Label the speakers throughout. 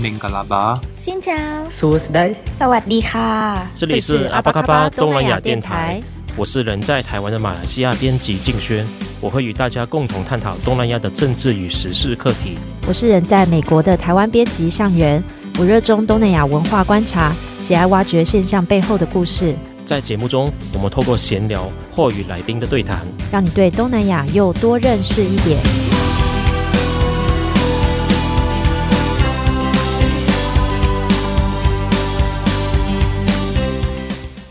Speaker 1: 明格拉巴，
Speaker 2: 新疆，
Speaker 3: 苏斯代，
Speaker 2: 萨瓦迪卡，
Speaker 4: 这里是阿巴卡巴东南亚电台，我是人在台湾的马来西亚编辑静轩，我会与大家共同探讨东南亚的政治与时事课题。
Speaker 5: 我是人在美国的台湾编辑向元，我热衷东南亚文化观察，喜爱挖掘现象背后的故事。
Speaker 4: 在节目中，我们透过闲聊或与来宾的对谈，
Speaker 5: 让你对东南亚又多认识一点。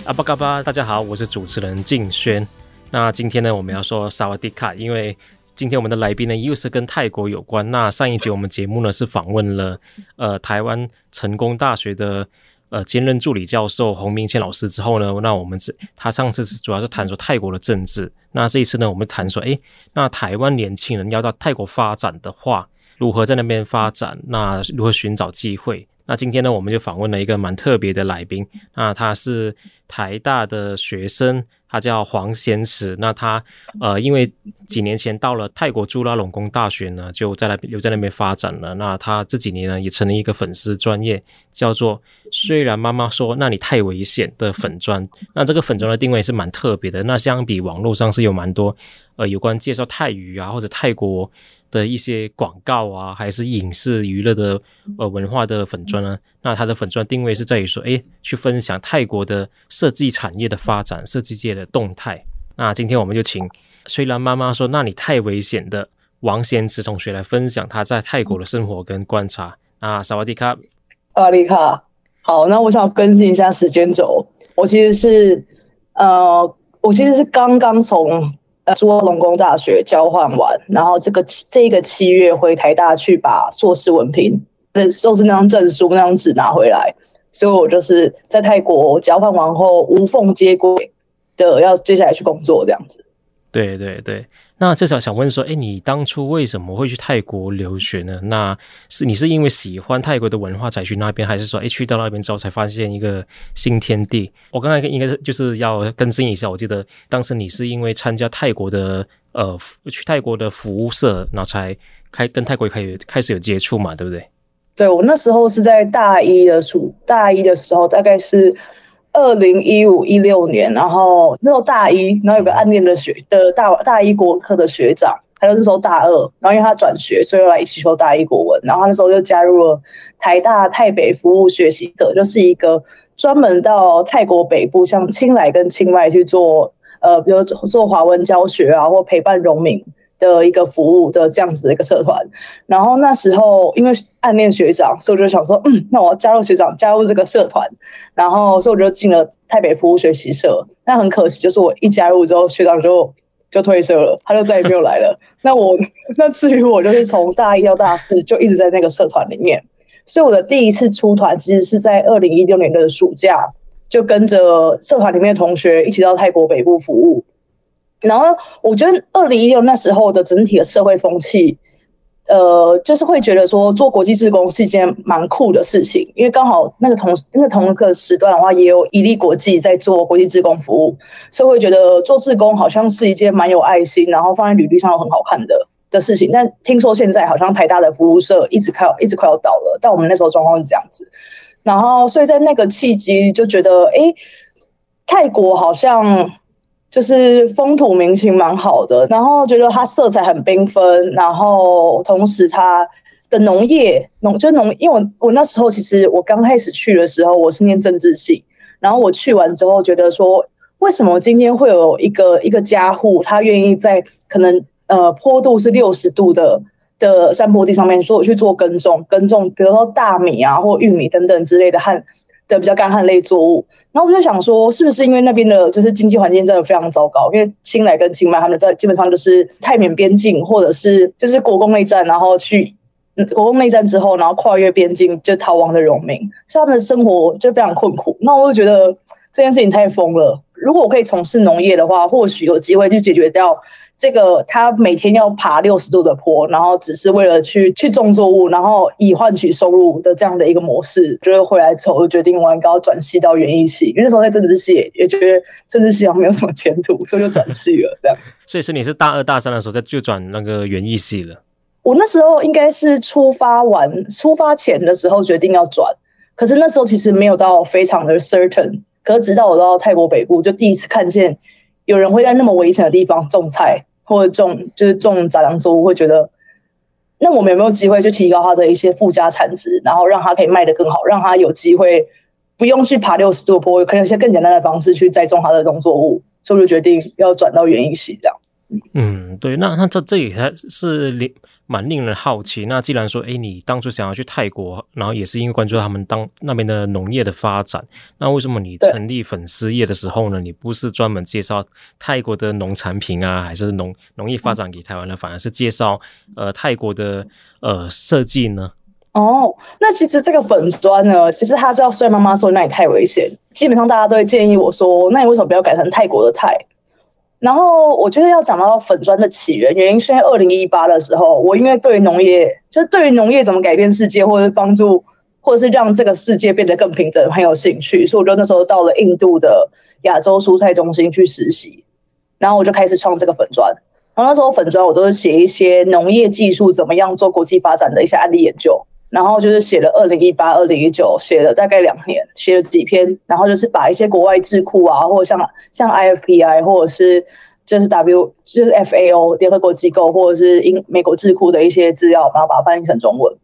Speaker 4: 阿巴嘎巴，大家好，我是主持人静轩。那今天呢，我们要说萨瓦迪卡，因为今天我们的来宾呢又是跟泰国有关。那上一集我们节目呢是访问了呃台湾成功大学的呃兼任助理教授洪明谦老师之后呢，那我们这他上次是主要是谈说泰国的政治。那这一次呢，我们谈说，诶，那台湾年轻人要到泰国发展的话，如何在那边发展？那如何寻找机会？那今天呢，我们就访问了一个蛮特别的来宾。那他是台大的学生，他叫黄贤慈。那他呃，因为几年前到了泰国朱拉隆功大学呢，就在那留在那边发展了。那他这几年呢，也成立一个粉丝专业，叫做“虽然妈妈说那里太危险”的粉专。那这个粉专的定位是蛮特别的。那相比网络上是有蛮多呃有关介绍泰语啊或者泰国。的一些广告啊，还是影视娱乐的呃文化的粉砖啊？那它的粉砖定位是在于说，哎，去分享泰国的设计产业的发展、设计界的动态。那今天我们就请虽然妈妈说那里太危险的王贤慈同学来分享他在泰国的生活跟观察。啊萨瓦迪卡，
Speaker 3: 萨瓦迪卡，好，那我想更新一下时间轴。我其实是呃，我其实是刚刚从。朱拉隆功大学交换完，然后这个这个七月回台大去把硕士文凭，那硕士那张证书那张纸拿回来，所以我就是在泰国交换完后无缝接轨的要接下来去工作这样子。
Speaker 4: 对对对。那至少想问说，哎，你当初为什么会去泰国留学呢？那是你是因为喜欢泰国的文化才去那边，还是说，哎，去到那边之后才发现一个新天地？我刚才应该是就是要更新一下，我记得当时你是因为参加泰国的呃去泰国的服务社，然后才开跟泰国开始开始有接触嘛，对不对？
Speaker 3: 对，我那时候是在大一的暑大一的时候，大概是。二零一五一六年，然后那时候大一，然后有个暗恋的学的大大一国文课的学长，他就那时候大二，然后因为他转学，所以又来一起修大一国文，然后他那时候就加入了台大泰北服务学习的，就是一个专门到泰国北部，像清莱跟清迈去做，呃，比如做华文教学啊，或陪伴农民。的一个服务的这样子的一个社团，然后那时候因为暗恋学长，所以我就想说，嗯，那我要加入学长，加入这个社团，然后所以我就进了台北服务学习社。那很可惜，就是我一加入之后，学长就就退社了，他就再也没有来了。那我那至于我，就是从大一到大四就一直在那个社团里面，所以我的第一次出团其实是在二零一六年的暑假，就跟着社团里面的同学一起到泰国北部服务。然后我觉得二零一六那时候的整体的社会风气，呃，就是会觉得说做国际志工是一件蛮酷的事情，因为刚好那个同那个同一个时段的话，也有一粒国际在做国际志工服务，所以会觉得做志工好像是一件蛮有爱心，然后放在履历上又很好看的的事情。但听说现在好像台大的服务社一直快要一直快要倒了，但我们那时候状况是这样子。然后所以在那个契机就觉得，哎，泰国好像。就是风土民情蛮好的，然后觉得它色彩很缤纷，然后同时它的农业农就农，因为我我那时候其实我刚开始去的时候我是念政治系，然后我去完之后觉得说，为什么今天会有一个一个家户他愿意在可能呃坡度是六十度的的山坡地上面说我去做耕种耕种，比如说大米啊或玉米等等之类的旱。的比较干旱类作物，然后我就想说，是不是因为那边的就是经济环境真的非常糟糕？因为清莱跟清迈他们在基本上就是泰缅边境，或者是就是国共内战，然后去国共内战之后，然后跨越边境就逃亡的农民，所以他们的生活就非常困苦。那我就觉得这件事情太疯了。如果我可以从事农业的话，或许有机会去解决掉。这个他每天要爬六十度的坡，然后只是为了去去种作物，然后以换取收入的这样的一个模式，就是回来之后我就决定我应该要转系到园艺系，因为那时候在政治系也，也觉得政治系好像没有什么前途，所以就转系了这样。
Speaker 4: 所以是你是大二大三的时候在就转那个园艺系了？
Speaker 3: 我那时候应该是出发完出发前的时候决定要转，可是那时候其实没有到非常的 certain。可是直到我到泰国北部，就第一次看见有人会在那么危险的地方种菜或者种就是种杂粮作物，会觉得那我们有没有机会去提高它的一些附加产值，然后让它可以卖得更好，让它有机会不用去爬六十度坡，可以用一些更简单的方式去栽种它的农作物，所以我就决定要转到园艺系这样。
Speaker 4: 嗯，对，那那这这里还是蛮令人好奇。那既然说，哎，你当初想要去泰国，然后也是因为关注他们当那边的农业的发展，那为什么你成立粉丝业的时候呢？你不是专门介绍泰国的农产品啊，还是农农业发展给台湾呢？反而是介绍呃泰国的呃设计呢？
Speaker 3: 哦，那其实这个粉专呢，其实他叫帅妈妈说那里太危险，基本上大家都会建议我说，那你为什么不要改成泰国的泰？然后我觉得要讲到粉砖的起源，原因是因为二零一八的时候，我因为对于农业，就对于农业怎么改变世界，或者是帮助，或者是让这个世界变得更平等很有兴趣，所以我就那时候到了印度的亚洲蔬菜中心去实习，然后我就开始创这个粉砖。然后那时候粉砖我都是写一些农业技术怎么样做国际发展的一些案例研究。然后就是写了二零一八、二零一九，写了大概两年，写了几篇。然后就是把一些国外智库啊，或者像像 IFPI，或者是就是 W，就是 FAO 联合国机构，或者是英美国智库的一些资料，然后把它翻译成中文。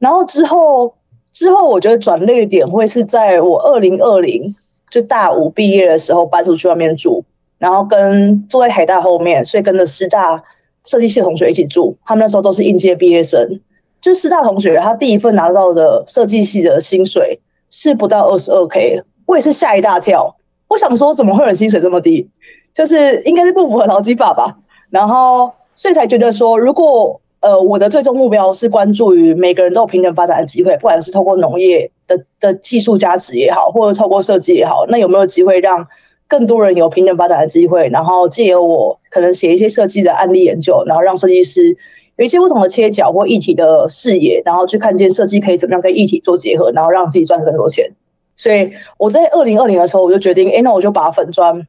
Speaker 3: 然后之后之后，我觉得转捩点会是在我二零二零就大五毕业的时候搬出去外面住，然后跟坐在海大后面，所以跟着师大设计系同学一起住。他们那时候都是应届毕业生。就师大同学，他第一份拿到的设计系的薪水是不到二十二 K，我也是吓一大跳。我想说，怎么会有薪水这么低？就是应该是不符合劳基法吧。然后，所以才觉得说，如果呃我的最终目标是关注于每个人都有平等发展的机会，不管是透过农业的的技术加持也好，或者透过设计也好，那有没有机会让更多人有平等发展的机会？然后借由我可能写一些设计的案例研究，然后让设计师。有一些不同的切角或议题的视野，然后去看见设计可以怎么样跟议题做结合，然后让自己赚更多钱。所以我在二零二零的时候，我就决定，哎，那我就把粉砖，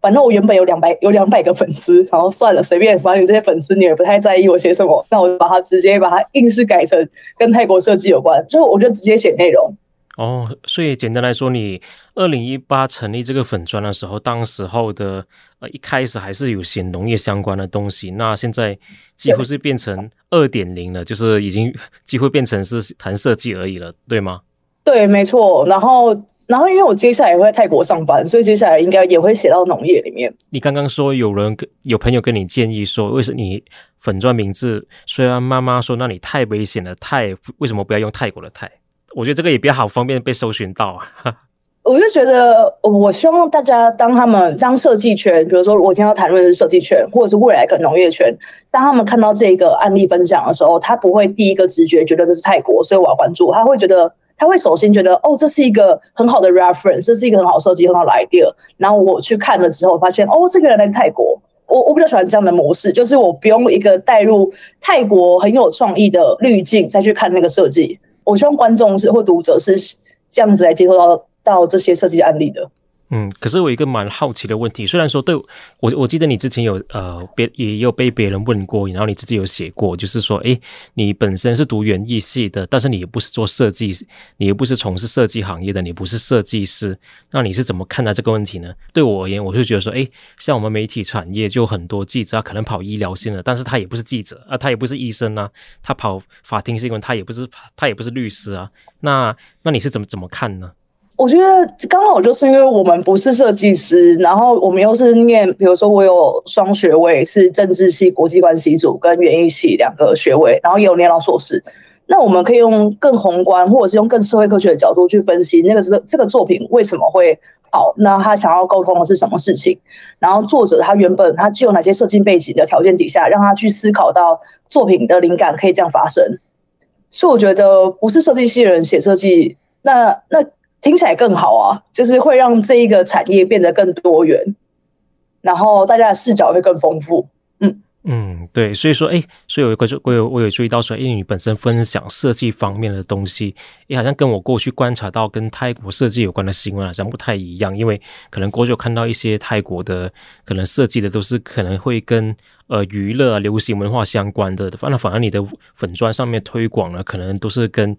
Speaker 3: 反正我原本有两百有两百个粉丝，然后算了，随便，反正你这些粉丝你也不太在意我写什么，那我就把它直接把它硬是改成跟泰国设计有关，就我就直接写内容。
Speaker 4: 哦，所以简单来说，你二零一八成立这个粉砖的时候，当时候的呃一开始还是有些农业相关的东西，那现在几乎是变成二点零了，就是已经几乎变成是谈设计而已了，对吗？
Speaker 3: 对，没错。然后，然后因为我接下来也会在泰国上班，所以接下来应该也会写到农业里面。
Speaker 4: 你刚刚说有人跟有朋友跟你建议说，为什么你粉砖名字虽然妈妈说那里太危险了，泰为什么不要用泰国的泰？我觉得这个也比较好，方便被搜寻到啊。
Speaker 3: 我就觉得，我希望大家当他们当设计圈，比如说我今天要谈论的是设计圈，或者是未来的农业圈，当他们看到这个案例分享的时候，他不会第一个直觉觉得这是泰国，所以我要关注。他会觉得，他会首先觉得，哦，这是一个很好的 reference，这是一个很好设计、很好的 idea。然后我去看了之后，发现，哦，这个人来自泰国。我我比较喜欢这样的模式，就是我不用一个带入泰国很有创意的滤镜再去看那个设计。我希望观众是或读者是这样子来接受到到这些设计案例的。
Speaker 4: 嗯，可是我有一个蛮好奇的问题，虽然说对我，我记得你之前有呃别也有被别人问过，然后你自己有写过，就是说，诶，你本身是读园艺系的，但是你也不是做设计，你又不是从事设计行业的，你不是设计师，那你是怎么看待这个问题呢？对我而言，我是觉得说，诶，像我们媒体产业就很多记者，可能跑医疗线的，但是他也不是记者啊，他也不是医生啊，他跑法庭新闻，他也不是他也不是律师啊，那那你是怎么怎么看呢？
Speaker 3: 我觉得刚好就是因为我们不是设计师，然后我们又是念，比如说我有双学位，是政治系国际关系组跟园艺系两个学位，然后也有念到硕士。那我们可以用更宏观，或者是用更社会科学的角度去分析那个是这个作品为什么会好，那他想要沟通的是什么事情，然后作者他原本他具有哪些设计背景的条件底下，让他去思考到作品的灵感可以这样发生。所以我觉得不是设计系的人写设计，那那。听起来更好啊，就是会让这一个产业变得更多元，然后大家的视角会更丰富。嗯
Speaker 4: 嗯，对，所以说，哎，所以我有一个就我有我有注意到说，因为你本身分享设计方面的东西，也好像跟我过去观察到跟泰国设计有关的新闻好像不太一样，因为可能过去看到一些泰国的可能设计的都是可能会跟呃娱乐、流行文化相关的，反而反而你的粉砖上面推广呢，可能都是跟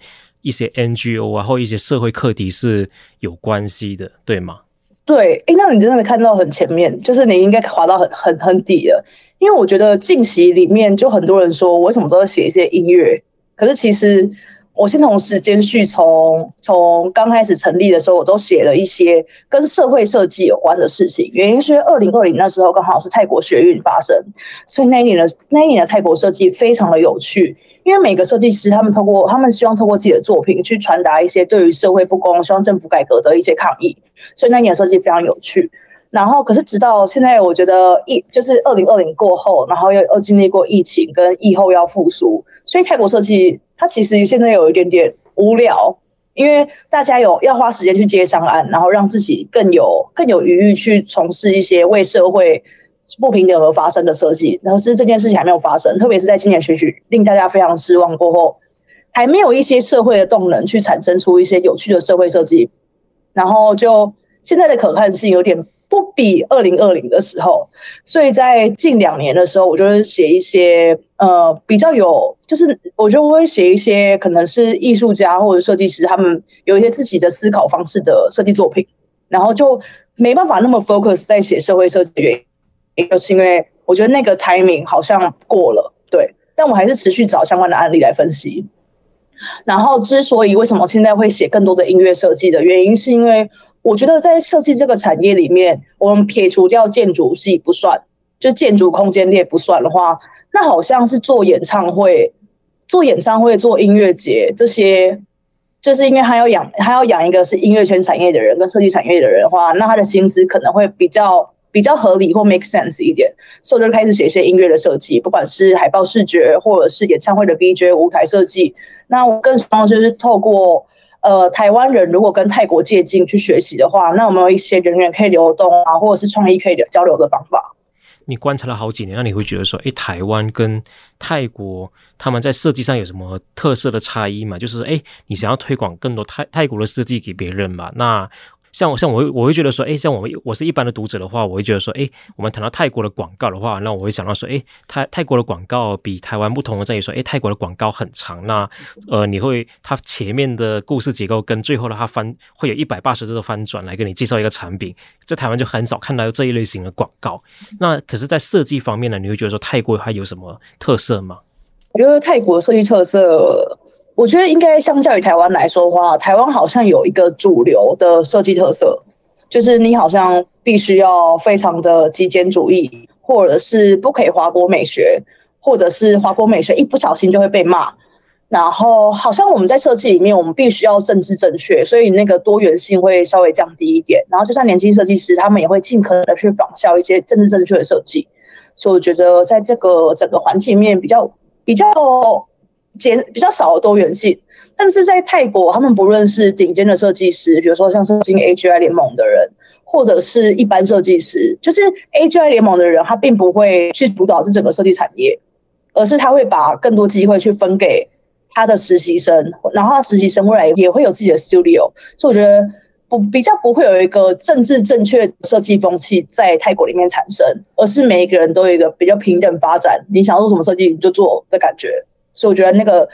Speaker 4: 一些 NGO 啊或一些社会课题是有关系的，对吗？
Speaker 3: 对，哎，那你真的看到很前面，就是你应该滑到很很很底了。因为我觉得近期里面就很多人说，我为什么都要写一些音乐？可是其实我先从时间序，从从刚开始成立的时候，我都写了一些跟社会设计有关的事情。原因是因为二零二零那时候刚好是泰国学运发生，所以那一年的那一年的泰国设计非常的有趣。因为每个设计师他们通过他们希望通过自己的作品去传达一些对于社会不公、希望政府改革的一些抗议，所以那年的设计非常有趣。然后，可是直到现在，我觉得疫就是二零二零过后，然后又又经历过疫情跟疫后要复苏，所以泰国设计它其实现在有一点点无聊，因为大家有要花时间去接商案，然后让自己更有更有余裕去从事一些为社会不平等而发生的设计。然后是这件事情还没有发生，特别是在今年选举令大家非常失望过后，还没有一些社会的动能去产生出一些有趣的社会设计，然后就现在的可看性有点。不比二零二零的时候，所以在近两年的时候，我就会写一些呃比较有，就是我就会写一些可能是艺术家或者设计师他们有一些自己的思考方式的设计作品，然后就没办法那么 focus 在写社会设计的原因，一个是因为我觉得那个 timing 好像过了，对，但我还是持续找相关的案例来分析。然后之所以为什么现在会写更多的音乐设计的原因，是因为。我觉得在设计这个产业里面，我们撇除掉建筑系不算，就建筑空间列不算的话，那好像是做演唱会、做演唱会、做音乐节这些，就是因为他要养，他要养一个是音乐圈产业的人跟设计产业的人的话，那他的薪资可能会比较比较合理或 make sense 一点，所以我就开始写一些音乐的设计，不管是海报视觉或者是演唱会的 VJ 舞台设计。那我更希望就是透过。呃，台湾人如果跟泰国借镜去学习的话，那有没有一些人员可以流动啊，或者是创意可以交流的方法？
Speaker 4: 你观察了好几年，那你会觉得说，诶，台湾跟泰国他们在设计上有什么特色的差异吗？就是，诶，你想要推广更多泰泰国的设计给别人嘛？那像我像我我会觉得说，哎，像我们我是一般的读者的话，我会觉得说，哎，我们谈到泰国的广告的话，那我会想到说，哎，泰泰国的广告比台湾不同的在于说，哎，泰国的广告很长，那呃，你会它前面的故事结构跟最后的它翻会有一百八十度的翻转来跟你介绍一个产品，在台湾就很少看到这一类型的广告。那可是，在设计方面呢，你会觉得说泰国还有什么特色吗？
Speaker 3: 我觉得泰国设计特色。我觉得应该相较于台湾来说的话，台湾好像有一个主流的设计特色，就是你好像必须要非常的极简主义，或者是不可以华国美学，或者是华国美学一不小心就会被骂。然后好像我们在设计里面，我们必须要政治正确，所以那个多元性会稍微降低一点。然后就算年轻设计师，他们也会尽可能的去仿效一些政治正确的设计。所以我觉得在这个整个环境面比较比较。减比较少的多元性，但是在泰国，他们不论是顶尖的设计师，比如说像是进 AGI 联盟的人，或者是一般设计师，就是 AGI 联盟的人，他并不会去主导这整个设计产业，而是他会把更多机会去分给他的实习生，然后他实习生未来也会有自己的 studio，所以我觉得不比较不会有一个政治正确设计风气在泰国里面产生，而是每一个人都有一个比较平等发展，你想做什么设计你就做的感觉。所以我觉得那个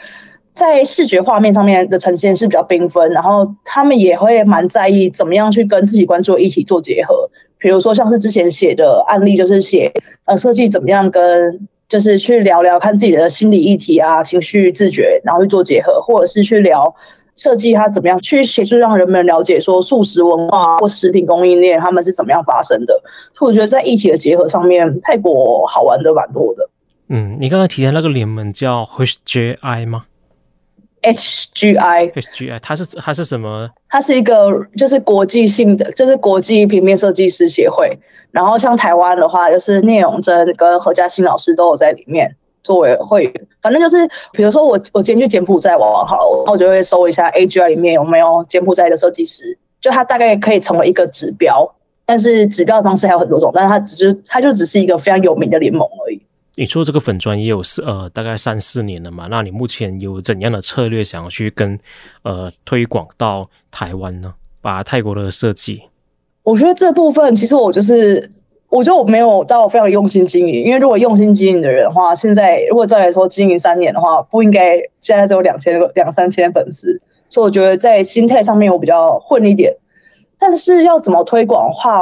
Speaker 3: 在视觉画面上面的呈现是比较缤纷，然后他们也会蛮在意怎么样去跟自己关注的议题做结合。比如说像是之前写的案例，就是写呃设计怎么样跟就是去聊聊看自己的心理议题啊、情绪自觉，然后去做结合，或者是去聊设计它怎么样去协助让人们了解说素食文化或食品供应链他们是怎么样发生的。所以我觉得在议题的结合上面，泰国好玩的蛮多的。
Speaker 4: 嗯，你刚才提的那个联盟叫 HGI 吗
Speaker 3: ？HGI，HGI，
Speaker 4: 它是它是什么？
Speaker 3: 它是一个就是国际性的，就是国际平面设计师协会。然后像台湾的话，就是聂永真跟何嘉欣老师都有在里面作为会员。反正就是，比如说我我今天去柬埔寨玩玩好我就会搜一下 HGI 里面有没有柬埔寨的设计师，就它大概可以成为一个指标。但是指标的方式还有很多种，但是它只是它就只是一个非常有名的联盟而已。
Speaker 4: 你做这个粉专也有四呃大概三四年了嘛？那你目前有怎样的策略想要去跟呃推广到台湾呢？把泰国的设计，
Speaker 3: 我觉得这部分其实我就是。我觉得我没有到非常用心经营，因为如果用心经营的人的话，现在如果照来说经营三年的话，不应该现在只有两千两三千粉丝，所以我觉得在心态上面我比较混一点。但是要怎么推广的话，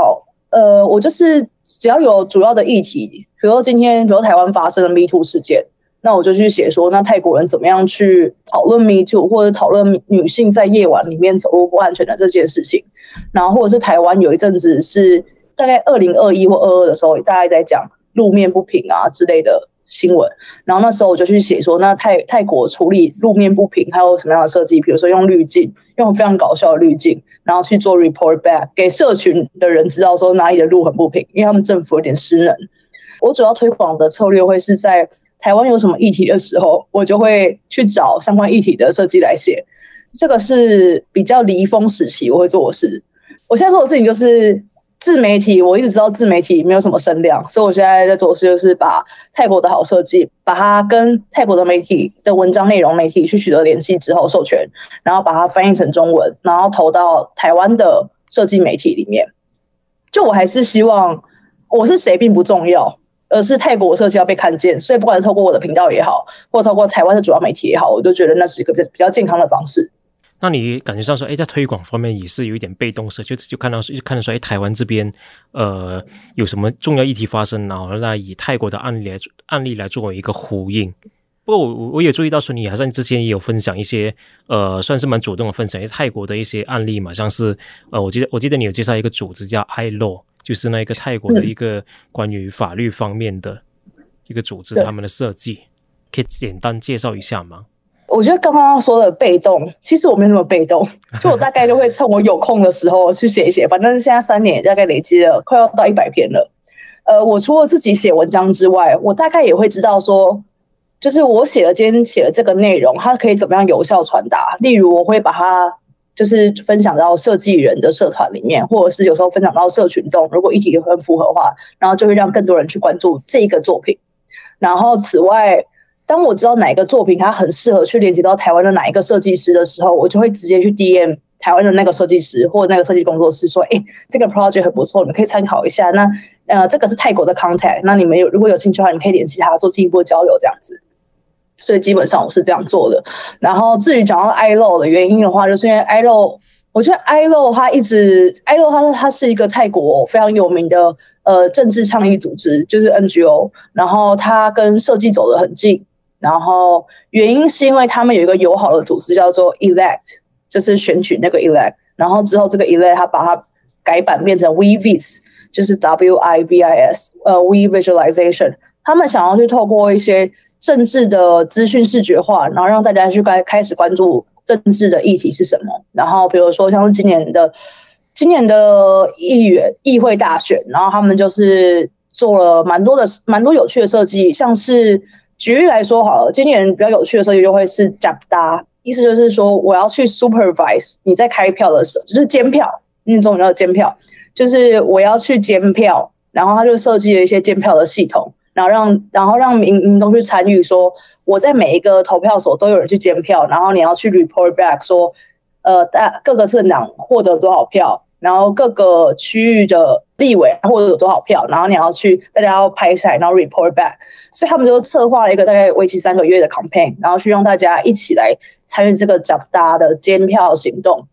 Speaker 3: 呃，我就是只要有主要的议题，比如说今天比如台湾发生了 Me Too 事件，那我就去写说，那泰国人怎么样去讨论 Me Too，或者讨论女性在夜晚里面走路不安全的这件事情，然后或者是台湾有一阵子是。大概二零二一或二二的时候，大概在讲路面不平啊之类的新闻。然后那时候我就去写说，那泰泰国处理路面不平还有什么样的设计？比如说用滤镜，用非常搞笑的滤镜，然后去做 report back 给社群的人知道说哪里的路很不平，因为他们政府有点失能。我主要推广的策略会是在台湾有什么议题的时候，我就会去找相关议题的设计来写。这个是比较离峰时期我会做的事。我现在做的事情就是。自媒体，我一直知道自媒体没有什么声量，所以我现在在做的事就是把泰国的好设计，把它跟泰国的媒体的文章内容媒体去取得联系之后授权，然后把它翻译成中文，然后投到台湾的设计媒体里面。就我还是希望我是谁并不重要，而是泰国设计要被看见。所以不管是透过我的频道也好，或透过台湾的主要媒体也好，我都觉得那是一个比较健康的方式。
Speaker 4: 那你感觉上说，哎，在推广方面也是有一点被动式，就就看到就看得出来，哎，台湾这边呃有什么重要议题发生，然后那以泰国的案例来案例来作为一个呼应。不过我我也注意到说，你好像之前也有分享一些呃，算是蛮主动的分享一些泰国的一些案例嘛，像是呃，我记得我记得你有介绍一个组织叫 iLaw，就是那一个泰国的一个关于法律方面的一个组织，他们的设计，可以简单介绍一下吗？
Speaker 3: 我觉得刚刚说的被动，其实我没那么被动，就我大概就会趁我有空的时候去写一写。反正现在三年大概累积了快要到一百篇了。呃，我除了自己写文章之外，我大概也会知道说，就是我写了今天写的这个内容，它可以怎么样有效传达。例如，我会把它就是分享到设计人的社团里面，或者是有时候分享到社群中，如果议题很符合的话，然后就会让更多人去关注这个作品。然后此外，当我知道哪一个作品它很适合去连接到台湾的哪一个设计师的时候，我就会直接去 DM 台湾的那个设计师或者那个设计工作室说：“哎，这个 project 很不错，你们可以参考一下。那呃，这个是泰国的 contact，那你们有如果有兴趣的话，你可以联系他做进一步交流这样子。所以基本上我是这样做的。然后至于讲到 ILO 的原因的话，就是因为 ILO，我觉得 ILO 它一直 ILO 它它是一个泰国非常有名的呃政治倡议组织，就是 NGO，然后它跟设计走得很近。然后原因是因为他们有一个友好的组织叫做 Elect，就是选举那个 Elect。然后之后这个 Elect 他把它改版变成 WeVis，就是 W I V I S，呃，We Visualization。他们想要去透过一些政治的资讯视觉化，然后让大家去开开始关注政治的议题是什么。然后比如说像是今年的今年的议员议会大选，然后他们就是做了蛮多的蛮多有趣的设计，像是。举例来说好了，今年比较有趣的设计就会是 Japda，意思就是说我要去 supervise 你在开票的时候，就是监票，那种叫监票，就是我要去监票，然后他就设计了一些监票的系统，然后让然后让民民众去参与，说我在每一个投票所都有人去监票，然后你要去 report back 说，呃，大各个政党获得多少票。然后各个区域的立委或者有多少票，然后你要去，大家要拍下来，然后 report back。所以他们就策划了一个大概为期三个月的 campaign，然后去让大家一起来参与这个 Japda 的监票行动。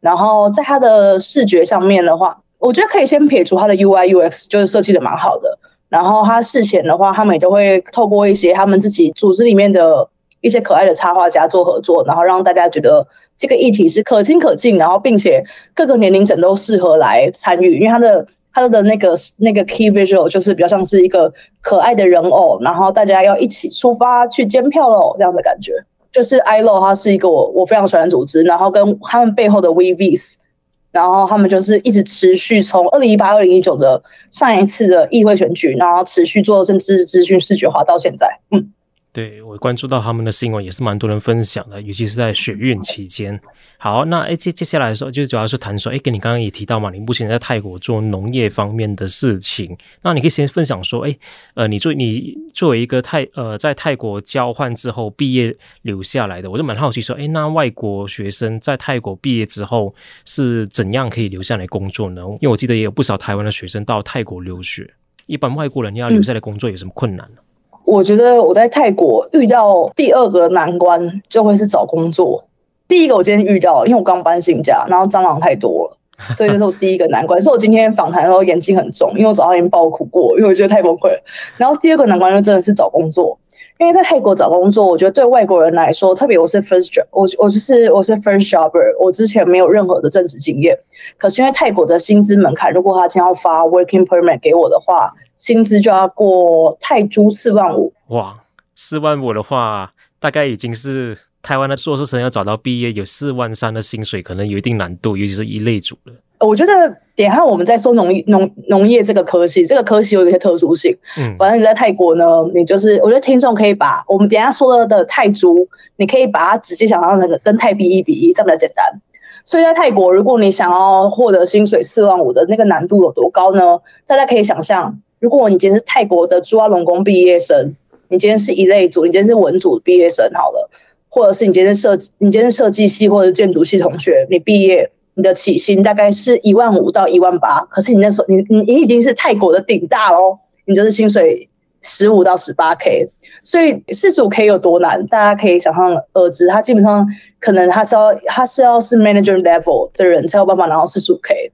Speaker 3: 然后在它的视觉上面的话，我觉得可以先撇除它的 UI UX，就是设计的蛮好的。然后它事前的话，他们也都会透过一些他们自己组织里面的。一些可爱的插画家做合作，然后让大家觉得这个议题是可亲可近，然后并且各个年龄层都适合来参与，因为它的它的那个那个 key visual 就是比较像是一个可爱的人偶，然后大家要一起出发去监票喽，这样的感觉。就是 ILO 它是一个我我非常喜欢的组织，然后跟他们背后的 WeVis，然后他们就是一直持续从二零一八、二零一九的上一次的议会选举，然后持续做政治资讯视觉化到现在，嗯。
Speaker 4: 对，我关注到他们的新闻也是蛮多人分享的，尤其是在学运期间。好，那诶接接下来说就主要是谈说，诶跟你刚刚也提到嘛，你目前在泰国做农业方面的事情，那你可以先分享说，诶呃，你作你作为一个泰呃在泰国交换之后毕业留下来的，我就蛮好奇说，诶那外国学生在泰国毕业之后是怎样可以留下来工作呢？因为我记得也有不少台湾的学生到泰国留学，一般外国人要留下来工作有什么困难呢？嗯
Speaker 3: 我觉得我在泰国遇到第二个难关就会是找工作。第一个我今天遇到，因为我刚搬新家，然后蟑螂太多了，所以这是我第一个难关。所以我今天访谈的时候眼睛很重，因为我早上已经爆哭过，因为我觉得太崩溃了。然后第二个难关就真的是找工作，因为在泰国找工作，我觉得对外国人来说，特别我是 first job，我我就是我是 first jobber，我之前没有任何的正职经验。可是因为泰国的薪资门槛，如果他将要发 working permit 给我的话，薪资就要过泰铢四万五。
Speaker 4: 哇，四万五的话，大概已经是台湾的硕士生要找到毕业有四万三的薪水，可能有一定难度，尤其是一类组的。
Speaker 3: 我觉得，等下我们在说农农农业这个科系，这个科系有一些特殊性。嗯，反正你在泰国呢，你就是，我觉得听众可以把我们等下说的的泰铢，你可以把它直接想象成跟泰币一比一，这样比较简单。所以在泰国，如果你想要获得薪水四万五的那个难度有多高呢？大家可以想象，如果你今天是泰国的朱阿隆功毕业生，你今天是一类组，你今天是文组毕业生好了，或者是你今天是设你今天是设计系或者建筑系同学，你毕业你的起薪大概是一万五到一万八，可是你那时候你你你已经是泰国的顶大喽，你就是薪水十五到十八 K，所以四十五 K 有多难，大家可以想象而知，他基本上。可能他是要他是要是 manager level 的人才有办法拿到四十五 K，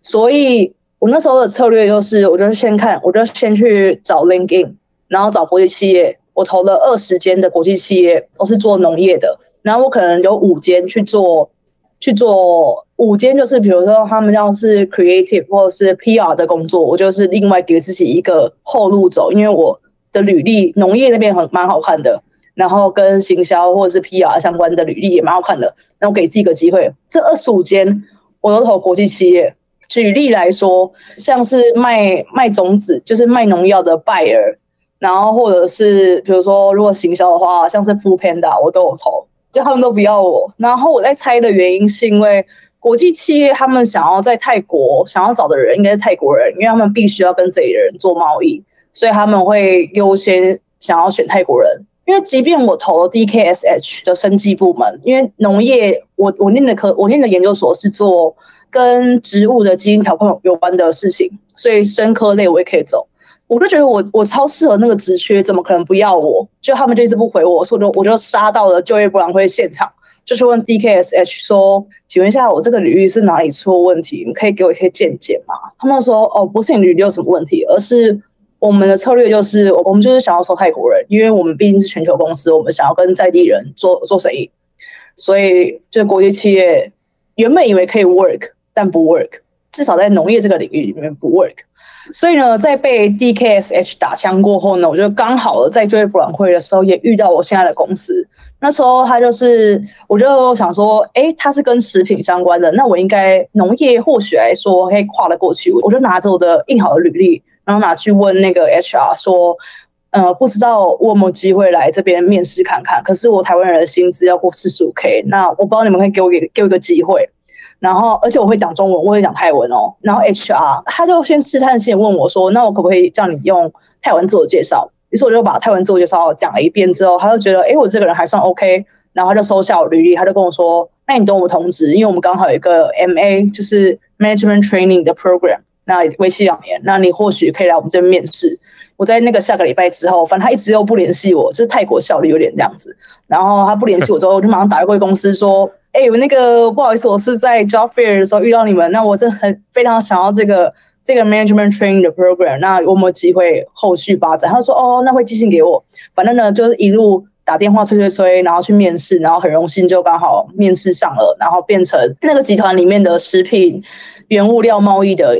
Speaker 3: 所以我那时候的策略就是，我就先看，我就先去找 LinkedIn，然后找国际企业，我投了二十间的国际企业，都是做农业的，然后我可能有五间去做去做五间，就是比如说他们要是 creative 或者是 PR 的工作，我就是另外给自己一个后路走，因为我的履历农业那边很蛮好看的。然后跟行销或者是 PR 相关的履历也蛮好看的，那我给自己一个机会，这二十五间我都投国际企业。举例来说，像是卖卖种子，就是卖农药的 Bayer，然后或者是比如说如果行销的话，像是 Foodpanda 我都有投，就他们都不要我。然后我在猜的原因是因为国际企业他们想要在泰国想要找的人应该是泰国人，因为他们必须要跟这里的人做贸易，所以他们会优先想要选泰国人。因为即便我投了 DKSH 的生技部门，因为农业我我念的科我念的研究所是做跟植物的基因调控有关的事情，所以生科类我也可以走。我就觉得我我超适合那个职缺，怎么可能不要我？就他们就一直不回我，所以我就我就杀到了就业博览会现场，就是问 DKSH 说，请问一下我这个履历是哪里出问题？你可以给我一些见解吗？他们说哦，不是你履历有什么问题，而是。我们的策略就是，我们就是想要收泰国人，因为我们毕竟是全球公司，我们想要跟在地人做做生意，所以就国际企业原本以为可以 work，但不 work，至少在农业这个领域里面不 work。所以呢，在被 DKSH 打枪过后呢，我就刚好在就业博览会的时候也遇到我现在的公司。那时候他就是，我就想说，哎，他是跟食品相关的，那我应该农业或许来说可以跨得过去。我就拿着我的印好的履历。然后拿去问那个 HR 说，呃，不知道我有没有机会来这边面试看看。可是我台湾人的薪资要过四十五 K，那我不知道你们可以给我给给我一个机会。然后，而且我会讲中文，我会讲泰文哦。然后 HR 他就先试探性问我说，那我可不可以叫你用泰文自我介绍？于是我就把泰文自我介绍讲了一遍之后，他就觉得，哎，我这个人还算 OK。然后他就收下我履历，他就跟我说，那你等我通知，因为我们刚好有一个 MA，就是 Management Training 的 Program。那为期两年，那你或许可以来我们这边面试。我在那个下个礼拜之后，反正他一直又不联系我，就是泰国效率有点这样子。然后他不联系我之后，我就马上打回公司说：“哎、欸，那个不好意思，我是在 job fair 的时候遇到你们，那我真的很非常想要这个这个 management training 的 program，那有没有机会后续发展？”他说：“哦，那会寄信给我。反正呢，就是一路打电话催催催，然后去面试，然后很荣幸就刚好面试上了，然后变成那个集团里面的食品。”原物料贸易的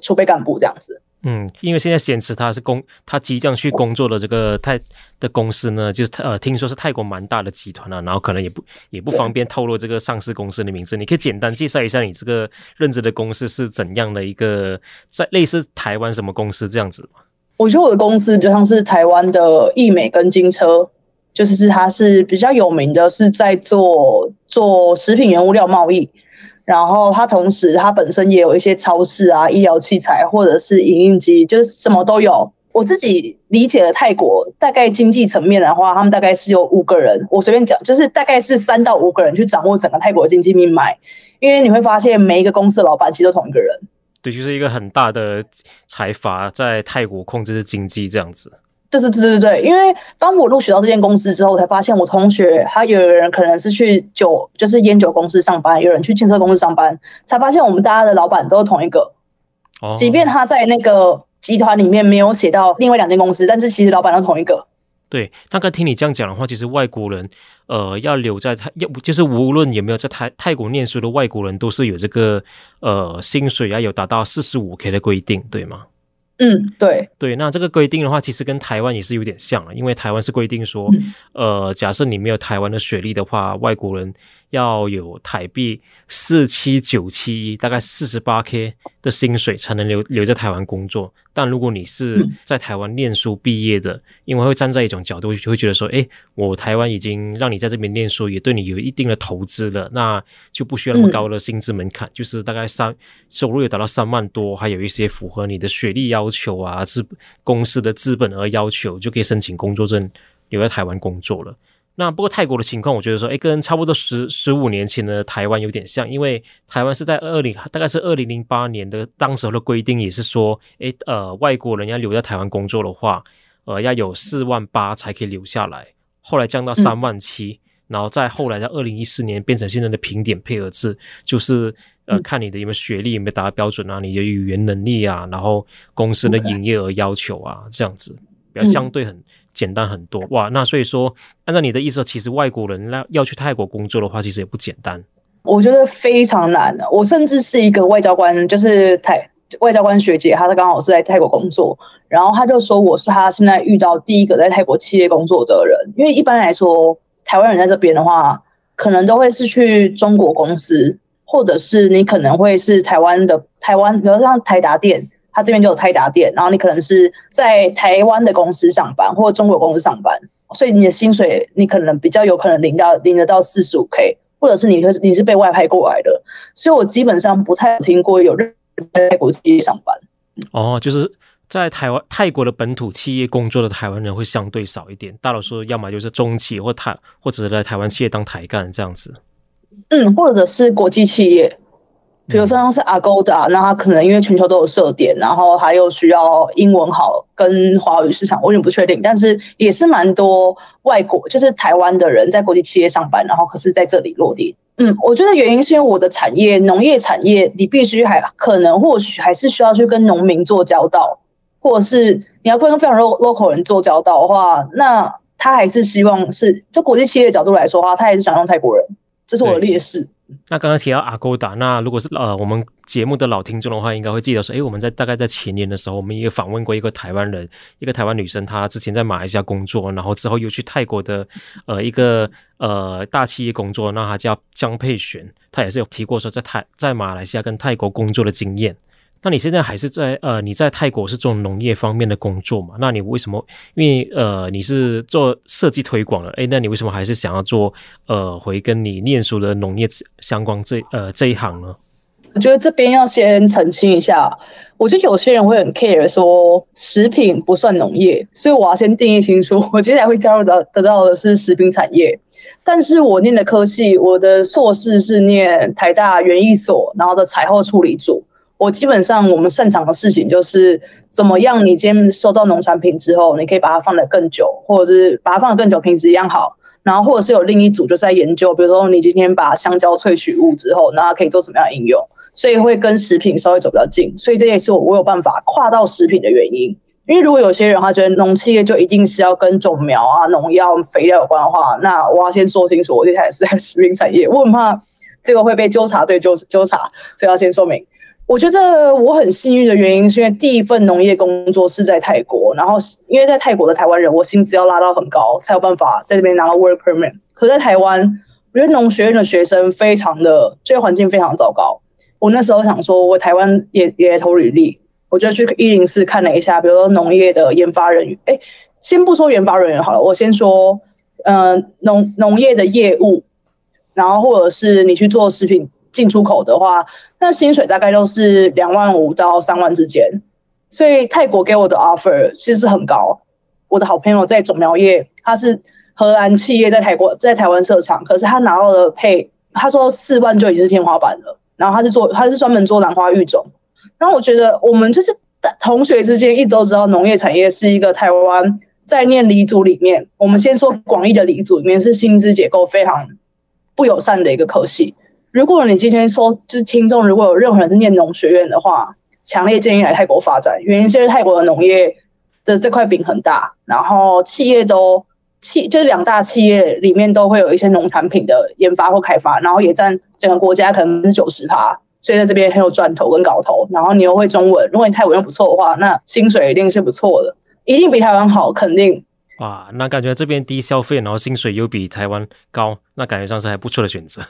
Speaker 3: 储备干部这样子，
Speaker 4: 嗯，因为现在显示他是工，他即将去工作的这个泰的公司呢，就是呃，听说是泰国蛮大的集团啊，然后可能也不也不方便透露这个上市公司的名字。你可以简单介绍一下你这个任职的公司是怎样的一个，在类似台湾什么公司这样子吗？
Speaker 3: 我觉得我的公司就像是台湾的易美跟金车，就是是它是比较有名的，是在做做食品原物料贸易。然后它同时它本身也有一些超市啊、医疗器材或者是影印机，就是什么都有。我自己理解的泰国大概经济层面的话，他们大概是有五个人，我随便讲，就是大概是三到五个人去掌握整个泰国经济命脉。因为你会发现每一个公司的老板其实都同一个人。
Speaker 4: 对，就是一个很大的财阀在泰国控制着经济这样子。
Speaker 3: 对对对对对，因为当我录取到这间公司之后，我才发现我同学他有人可能是去酒，就是烟酒公司上班，有人去建设公司上班，才发现我们大家的老板都是同一个。哦。即便他在那个。集团里面没有写到另外两间公司，但是其实老板都同一个。
Speaker 4: 对，那刚听你这样讲的话，其实外国人，呃，要留在泰，要不就是无论有没有在泰泰国念书的外国人，都是有这个呃薪水要有达到四十五 K 的规定，对吗？
Speaker 3: 嗯，对
Speaker 4: 对，那这个规定的话，其实跟台湾也是有点像了，因为台湾是规定说，嗯、呃，假设你没有台湾的学历的话，外国人。要有台币四七九七一，大概四十八 K 的薪水才能留留在台湾工作。但如果你是在台湾念书毕业的，嗯，因为会站在一种角度，就会觉得说，诶，我台湾已经让你在这边念书，也对你有一定的投资了，那就不需要那么高的薪资门槛，嗯，就是大概三收入有达到三万多，还有一些符合你的学历要求啊，是公司的资本额要求，就可以申请工作证留在台湾工作了。那不过泰国的情况，我觉得说，哎，跟差不多十十五年前的台湾有点像，因为台湾是在二零，大概是二零零八年的当时候的规定，也是说，哎，呃，外国人要留在台湾工作的话，呃，要有四万八才可以留下来，后来降到三万七，嗯，然后再后来在二零一四年变成现在的评点配额制，就是呃，看你的有没有学历有没有达到标准啊，你的语言能力啊，然后公司的营业额要求啊，这样子比较相对很。简单很多哇，那所以说，按照你的意思，其实外国人要要去泰国工作的话，其实也不简单。
Speaker 3: 我觉得非常难。我甚至是一个外交官，就是台外交官学姐，她是刚好是在泰国工作，然后她就说我是她现在遇到第一个在泰国企业工作的人。因为一般来说，台湾人在这边的话，可能都会是去中国公司，或者是你可能会是台湾的台湾，比如像台达电。他这边就有泰达店，然后你可能是在台湾的公司上班，或中国公司上班，所以你的薪水你可能比较有可能领到领得到四十五 K，或者是你你是被外派过来的，所以我基本上不太听过有人在泰国企业上班。
Speaker 4: 哦，就是在台湾泰国的本土企业工作的台湾人会相对少一点，大多数要么就是中企或台或者是在台湾企业当台干这样子。
Speaker 3: 嗯，或者是国际企业。比如说像是 Agoda，那它可能因为全球都有设点，然后它又需要英文好跟华语市场，我有点不确定，但是也是蛮多外国，就是台湾的人在国际企业上班，然后可是在这里落地。嗯，我觉得原因是因为我的产业农业产业，你必须还可能或许还是需要去跟农民做交道，或者是你要跟非常 local 人做交道的话，那他还是希望是就国际企业的角度来说的话，他还是想用泰国人，这是我的劣势。
Speaker 4: 那刚刚提到阿勾达那如果是呃我们节目的老听众的话，应该会记得说，诶，我们在大概在前年的时候，我们也访问过一个台湾人，一个台湾女生，她之前在马来西亚工作，然后之后又去泰国的呃一个呃大企业工作，那她叫江佩璇，她也是有提过说在泰在马来西亚跟泰国工作的经验。那你现在还是在呃，你在泰国是做农业方面的工作嘛？那你为什么？因为呃，你是做设计推广的，诶，那你为什么还是想要做呃，回跟你念书的农业相关这呃这一行呢？
Speaker 3: 我觉得这边要先澄清一下，我觉得有些人会很 care 说食品不算农业，所以我要先定义清楚，我接下来会加入的得到的是食品产业，但是我念的科系，我的硕士是念台大园艺所，然后的采后处理组。我基本上，我们擅长的事情就是怎么样，你今天收到农产品之后，你可以把它放得更久，或者是把它放得更久，品质一样好。然后或者是有另一组就是在研究，比如说你今天把香蕉萃取物之后，那它可以做什么样的应用？所以会跟食品稍微走比较近。所以这也是我我有办法跨到食品的原因。因为如果有些人他觉得农企业就一定是要跟种苗啊、农药、肥料有关的话，那我要先说清楚，我接下来是在食品产业，我很怕这个会被纠察队纠纠察，所以要先说明。我觉得我很幸运的原因，是因为第一份农业工作是在泰国，然后因为在泰国的台湾人，我薪资要拉到很高，才有办法在这边拿到 work permit。可在台湾，我觉得农学院的学生非常的就业环境非常糟糕。我那时候想说，我台湾也也投履历，我就去一零四看了一下，比如说农业的研发人员。哎，先不说研发人员好了，我先说呃农农业的业务，然后或者是你去做食品进出口的话，那薪水大概都是两万五到三万之间。所以泰国给我的 offer 其实很高。我的好朋友在种苗业，他是荷兰企业在泰国在台湾设厂，可是他拿到的配，他说四万就已经是天花板了。然后他是做，他是专门做兰花育种。然后我觉得我们就是同学之间一直都知道，农业产业是一个台湾在念理组里面，我们先说广义的理组里面是薪资结构非常不友善的一个科系。如果你今天说就是听众，如果有任何人是念农学院的话，强烈建议来泰国发展，原因是泰国的农业的这块饼很大，然后企业都企就是两大企业里面都会有一些农产品的研发或开发，然后也占整个国家可能是九十趴。所以在这边很有赚头跟搞头，然后你又会中文，如果你泰文又不错的话，那薪水一定是不错的，一定比台湾好，肯定。
Speaker 4: 哇，那感觉这边低消费，然后薪水又比台湾高，那感觉上是还不错的选择。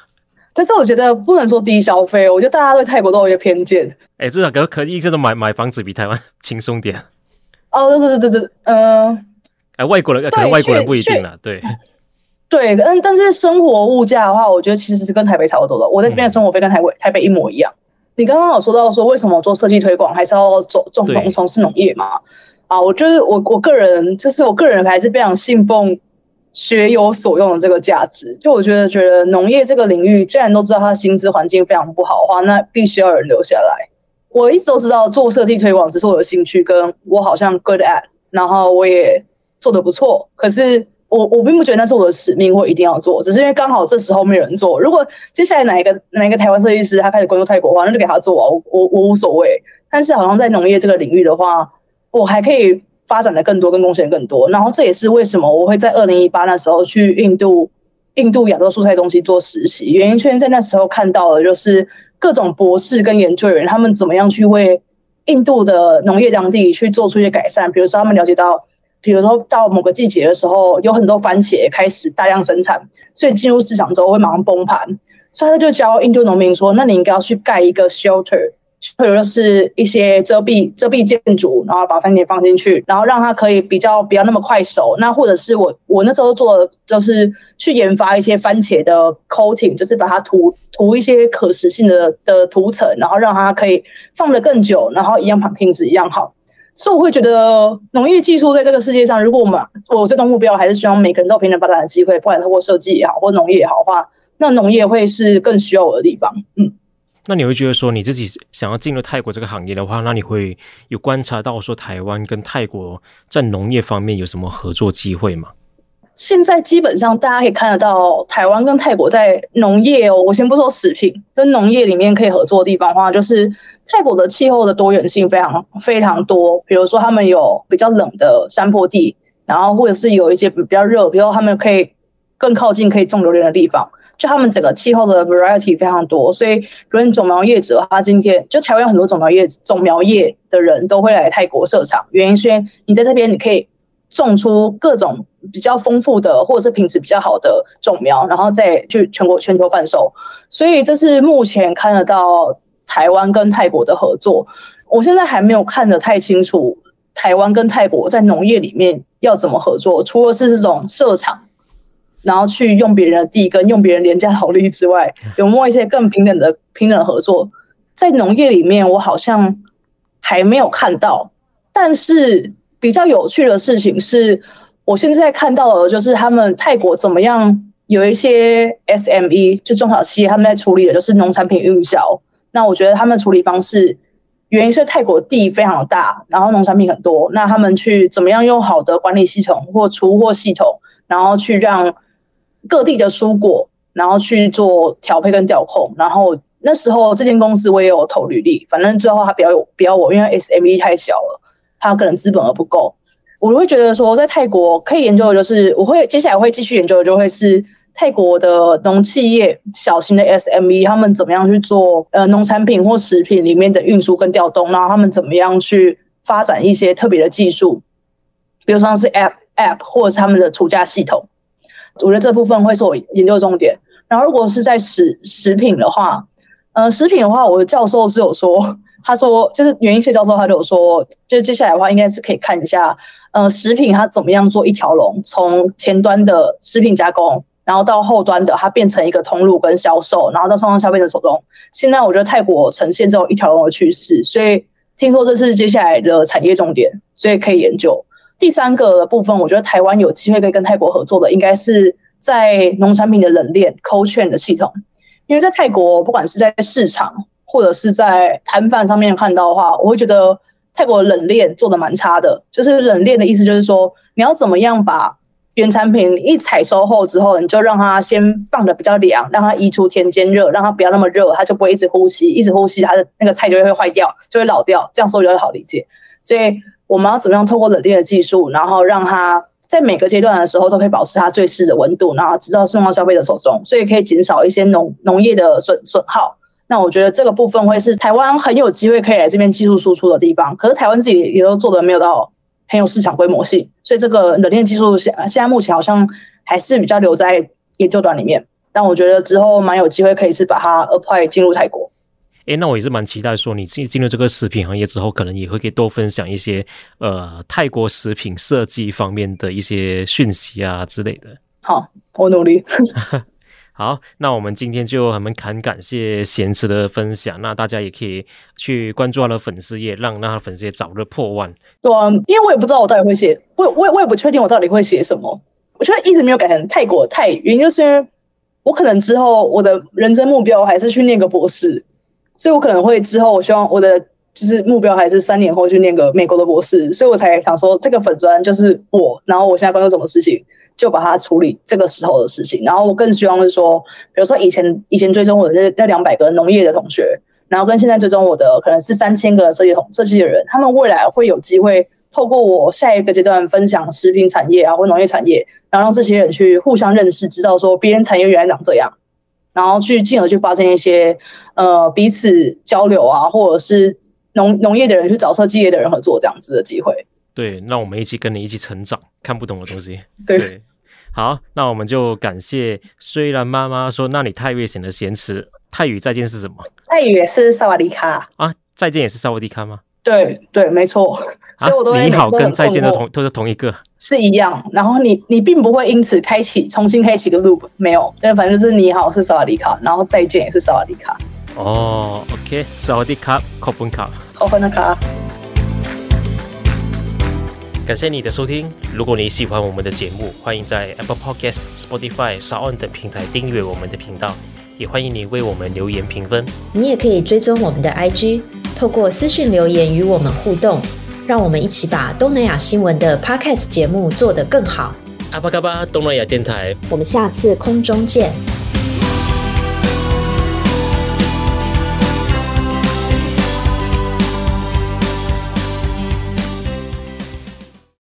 Speaker 3: 但是我觉得不能说低消费，我觉得大家对泰国都有一些偏见。
Speaker 4: 哎，至少可可以就是买买房子比台湾 轻松点。
Speaker 3: 哦，对对对对对，嗯、呃，
Speaker 4: 哎，外国人可能外国人不一定了，对。
Speaker 3: 对，嗯，但是生活物价的话，我觉得其实是跟台北差不多的。我在这边的生活费跟台北台北一模一样。你刚刚有说到说，为什么做设计推广还是要做种农从事农业嘛？啊，我觉得我我个人就是我个人还是非常信奉学有所用的这个价值。就我觉得，觉得农业这个领域，既然都知道它的薪资环境非常不好的话，那必须要有人留下来。我一直都知道做设计推广只是我的兴趣，跟我好像 good at，然后我也做得不错，可是。我我并不觉得那是我的使命或一定要做，只是因为刚好这时候没有人做。如果接下来哪一个哪一个台湾设计师他开始关注泰国的话，那就给他做啊，我我我无所谓。但是好像在农业这个领域的话，我还可以发展的更多，跟贡献更多。然后这也是为什么我会在二零一八那时候去印度印度亚洲蔬菜中心做实习，原因确实在那时候看到的就是各种博士跟研究员他们怎么样去为印度的农业当地去做出一些改善，比如说他们了解到。比如说到某个季节的时候，有很多番茄开始大量生产，所以进入市场之后会马上崩盘，所以他就教印度农民说：“那你应该要去盖一个 shelter，或者是一些遮蔽遮蔽建筑，然后把番茄放进去，然后让它可以比较不要那么快熟。那或者是我我那时候做的就是去研发一些番茄的 coating，就是把它涂涂一些可食性的的涂层，然后让它可以放得更久，然后一样品品质一样好。”所以我会觉得农业技术在这个世界上，如果我们我最终目标还是希望每个人都有平等发展的机会，不管透过设计也好，或农业也好的话，那农业会是更需要我的地方。嗯，
Speaker 4: 那你会觉得说你自己想要进入泰国这个行业的话，那你会有观察到说台湾跟泰国在农业方面有什么合作机会吗？
Speaker 3: 现在基本上大家可以看得到，台湾跟泰国在农业哦，我先不说食品，跟农业里面可以合作的地方的话，就是泰国的气候的多元性非常非常多。比如说，他们有比较冷的山坡地，然后或者是有一些比较热，比如他们可以更靠近可以种榴莲的地方，就他们整个气候的 variety 非常多。所以，比如你种苗业者，他今天就台湾有很多种苗业种苗业的人都会来泰国设厂，原因是你在这边你可以。种出各种比较丰富的，或者是品质比较好的种苗，然后再去全国全球贩售。所以这是目前看得到台湾跟泰国的合作。我现在还没有看得太清楚，台湾跟泰国在农业里面要怎么合作。除了是这种设厂，然后去用别人的地跟用别人廉价劳力之外，有没有一些更平等的平等合作？在农业里面，我好像还没有看到，但是。比较有趣的事情是，我现在看到的，就是他们泰国怎么样有一些 SME 就中小企业他们在处理的就是农产品运销。那我觉得他们处理方式，原因是泰国地非常的大，然后农产品很多。那他们去怎么样用好的管理系统或出货系统，然后去让各地的蔬果，然后去做调配跟调控。然后那时候这间公司我也有投履历，反正最后他不要不要我，因为 SME 太小了。他可能资本额不够，我会觉得说，在泰国可以研究的就是，我会接下来会继续研究的就会是泰国的农企业、小型的 SME，他们怎么样去做呃农产品或食品里面的运输跟调动，然后他们怎么样去发展一些特别的技术，比如像是 App App 或者是他们的储价系统，我觉得这部分会是我研究的重点。然后如果是在食食品的话，呃，食品的话，我的教授是有说。他说就是袁一谢教授，他就有说，就接下来的话应该是可以看一下，呃，食品它怎么样做一条龙，从前端的食品加工，然后到后端的它变成一个通路跟销售，然后到送到消费者手中。现在我觉得泰国呈现这种一条龙的趋势，所以听说这是接下来的产业重点，所以可以研究。第三个的部分，我觉得台湾有机会可以跟泰国合作的，应该是在农产品的冷链 cold chain 的系统，因为在泰国，不管是在市场或者是在摊贩上面看到的话，我会觉得泰国冷链做的蛮差的。就是冷链的意思，就是说你要怎么样把原产品一采收后之后，你就让它先放的比较凉，让它移出田间热，让它不要那么热，它就不会一直呼吸，一直呼吸它的那个菜就会坏掉，就会老掉。这样说比较好理解。所以我们要怎么样透过冷链的技术，然后让它在每个阶段的时候都可以保持它最适的温度，然后直到送到消费者手中，所以可以减少一些农农业的损损耗。那我觉得这个部分会是台湾很有机会可以来这边技术输出的地方。可是台湾自己也都做的没有到很有市场规模性，所以这个冷链技术现现在目前好像还是比较留在研究端里面。但我觉得之后蛮有机会可以是把它 apply 进入泰国。
Speaker 4: 诶，那我也是蛮期待说你进进入这个食品行业之后，可能也会可以多分享一些呃泰国食品设计方面的一些讯息啊之类的。
Speaker 3: 好，我努力。
Speaker 4: 好，那我们今天就很很感谢贤慈的分享。那大家也可以去关注他的粉丝页，让那他的粉丝页早日破万。
Speaker 3: 对啊，因为我也不知道我到底会写，我我我也不确定我到底会写什么。我觉得一直没有改成泰国泰语，原因就是因为我可能之后我的人生目标还是去念个博士，所以我可能会之后我希望我的就是目标还是三年后去念个美国的博士，所以我才想说这个粉砖就是我，然后我现在关注什么事情。就把它处理这个时候的事情，然后我更希望是说，比如说以前以前追踪我的那那两百个农业的同学，然后跟现在追踪我的可能是三千个设计同设计的人，他们未来会有机会透过我下一个阶段分享食品产业啊或农业产业，然后让这些人去互相认识，知道说别人产业原来长这样，然后去进而去发生一些呃彼此交流啊，或者是农农业的人去找设计业的人合作这样子的机会。
Speaker 4: 对，让我们一起跟你一起成长，看不懂的东西。
Speaker 3: 对，对，
Speaker 4: 好，那我们就感谢。虽然妈妈说那里太危险的贤慈，泰语再见是什么？
Speaker 3: 泰语也是萨瓦迪卡
Speaker 4: 啊，再见也是萨瓦迪卡吗？
Speaker 3: 对对，没错。所以我都、
Speaker 4: 啊、你好跟再见都同都是同一个，
Speaker 3: 是一样。然后你你并不会因此开启重新开启个 loop，没有。但反正就是你好是萨瓦迪卡，然后再见也是萨瓦迪卡。
Speaker 4: 哦，OK，萨瓦迪卡，考分卡，
Speaker 3: 考分的卡。
Speaker 4: 感谢你的收听。如果你喜欢我们的节目，欢迎在 Apple Podcast、Spotify、SoundOn 等平台订阅我们的频道，也欢迎你为我们留言评分。
Speaker 5: 你也可以追踪我们的 IG，透过私讯留言与我们互动，让我们一起把东南亚新闻的 Podcast 节目做得更好。
Speaker 4: 阿巴嘎巴东南亚电台，
Speaker 5: 我们下次空中见。